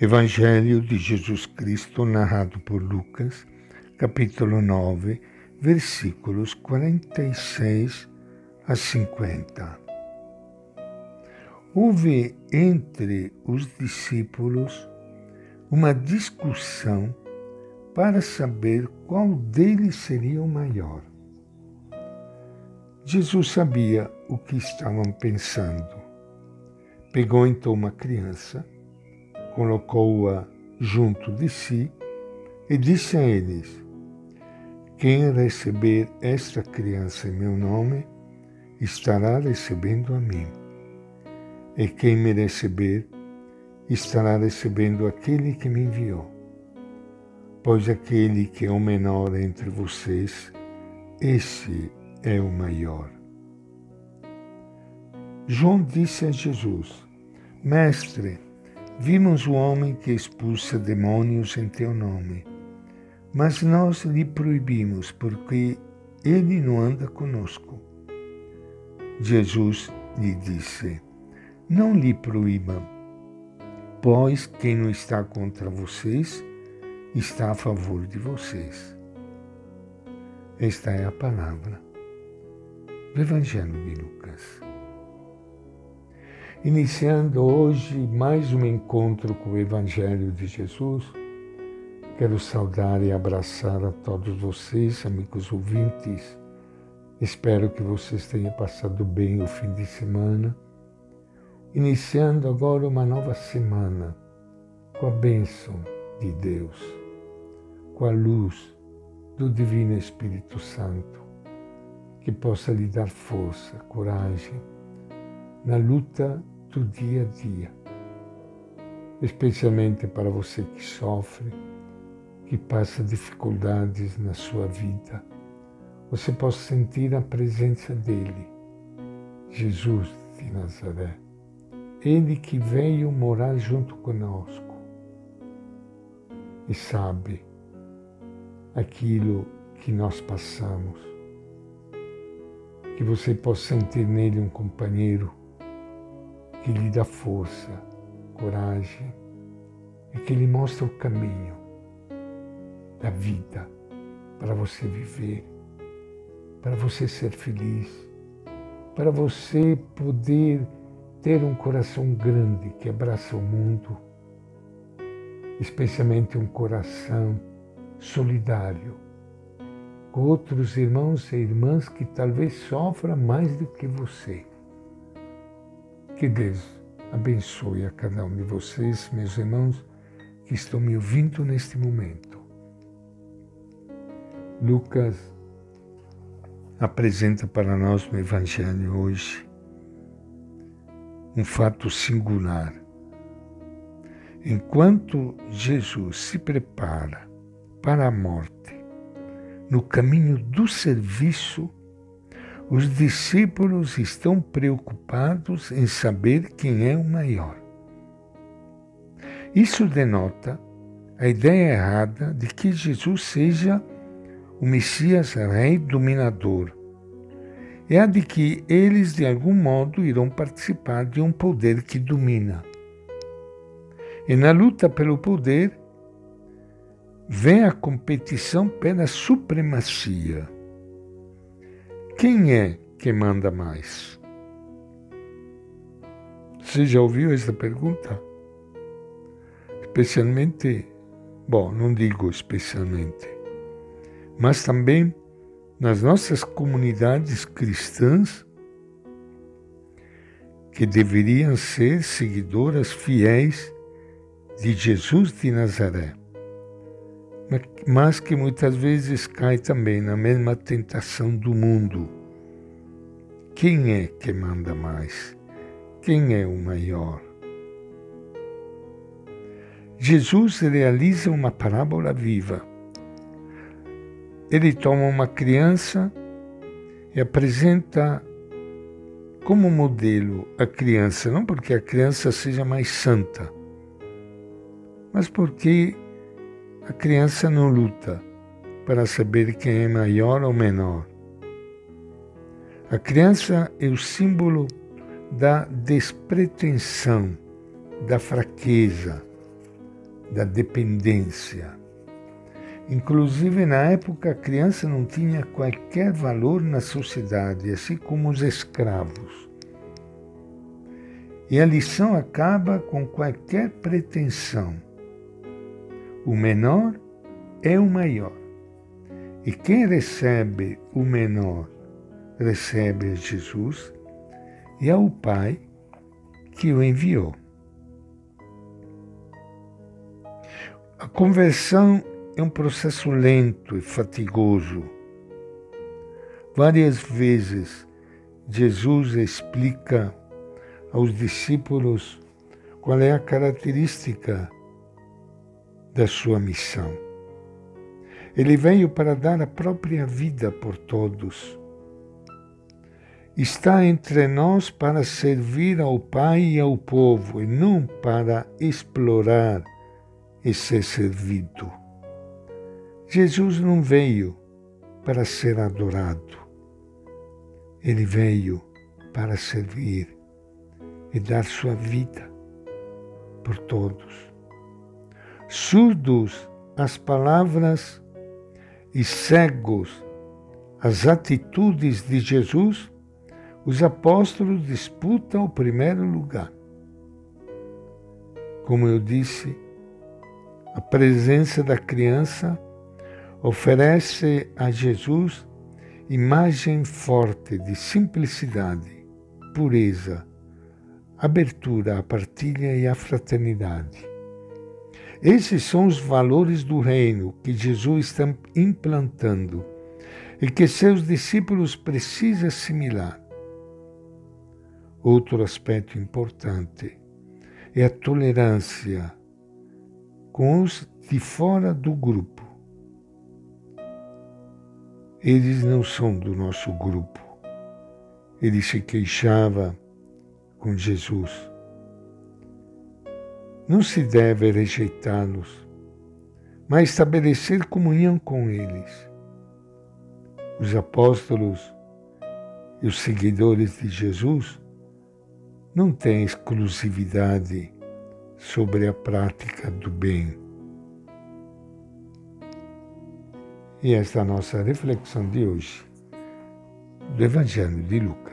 Evangelho de Jesus Cristo, narrado por Lucas, capítulo 9, versículos 46 a 50. Houve entre os discípulos uma discussão para saber qual deles seria o maior. Jesus sabia o que estavam pensando. Pegou então uma criança colocou-a junto de si e disse a eles: Quem receber esta criança em meu nome, estará recebendo a mim. E quem me receber, estará recebendo aquele que me enviou. Pois aquele que é o menor entre vocês, esse é o maior. João disse a Jesus: Mestre, Vimos o homem que expulsa demônios em teu nome, mas nós lhe proibimos porque ele não anda conosco. Jesus lhe disse: Não lhe proíba, pois quem não está contra vocês está a favor de vocês. Esta é a palavra do Evangelho de Lucas. Iniciando hoje mais um encontro com o Evangelho de Jesus, quero saudar e abraçar a todos vocês, amigos ouvintes. Espero que vocês tenham passado bem o fim de semana. Iniciando agora uma nova semana com a bênção de Deus, com a luz do Divino Espírito Santo, que possa lhe dar força, coragem, na luta do dia a dia, especialmente para você que sofre, que passa dificuldades na sua vida. Você possa sentir a presença dele, Jesus de Nazaré. Ele que veio morar junto conosco e sabe aquilo que nós passamos. Que você possa sentir nele um companheiro que lhe dá força, coragem e que lhe mostra o caminho da vida para você viver, para você ser feliz, para você poder ter um coração grande que abraça o mundo, especialmente um coração solidário com outros irmãos e irmãs que talvez sofram mais do que você. Que Deus abençoe a cada um de vocês, meus irmãos, que estão me ouvindo neste momento. Lucas apresenta para nós no Evangelho hoje um fato singular. Enquanto Jesus se prepara para a morte, no caminho do serviço, os discípulos estão preocupados em saber quem é o maior. Isso denota a ideia errada de que Jesus seja o Messias Rei dominador. É a de que eles, de algum modo, irão participar de um poder que domina. E na luta pelo poder, vem a competição pela supremacia. Quem é que manda mais? Você já ouviu essa pergunta? Especialmente, bom, não digo especialmente, mas também nas nossas comunidades cristãs que deveriam ser seguidoras fiéis de Jesus de Nazaré mas que muitas vezes cai também na mesma tentação do mundo. Quem é que manda mais? Quem é o maior? Jesus realiza uma parábola viva. Ele toma uma criança e apresenta como modelo a criança, não porque a criança seja mais santa, mas porque a criança não luta para saber quem é maior ou menor. A criança é o símbolo da despretensão, da fraqueza, da dependência. Inclusive, na época, a criança não tinha qualquer valor na sociedade, assim como os escravos. E a lição acaba com qualquer pretensão. O menor é o maior. E quem recebe o menor recebe Jesus e é o Pai que o enviou. A conversão é um processo lento e fatigoso. Várias vezes Jesus explica aos discípulos qual é a característica da sua missão. Ele veio para dar a própria vida por todos. Está entre nós para servir ao Pai e ao povo e não para explorar e ser servido. Jesus não veio para ser adorado, ele veio para servir e dar sua vida por todos. Surdos às palavras e cegos às atitudes de Jesus, os apóstolos disputam o primeiro lugar. Como eu disse, a presença da criança oferece a Jesus imagem forte de simplicidade, pureza, abertura à partilha e à fraternidade. Esses são os valores do reino que Jesus está implantando e que seus discípulos precisam assimilar. Outro aspecto importante é a tolerância com os de fora do grupo eles não são do nosso grupo. Ele se queixava com Jesus. Não se deve rejeitá-los, mas estabelecer comunhão com eles. Os apóstolos e os seguidores de Jesus não têm exclusividade sobre a prática do bem E esta é a nossa reflexão de hoje do Evangelho de Lucas.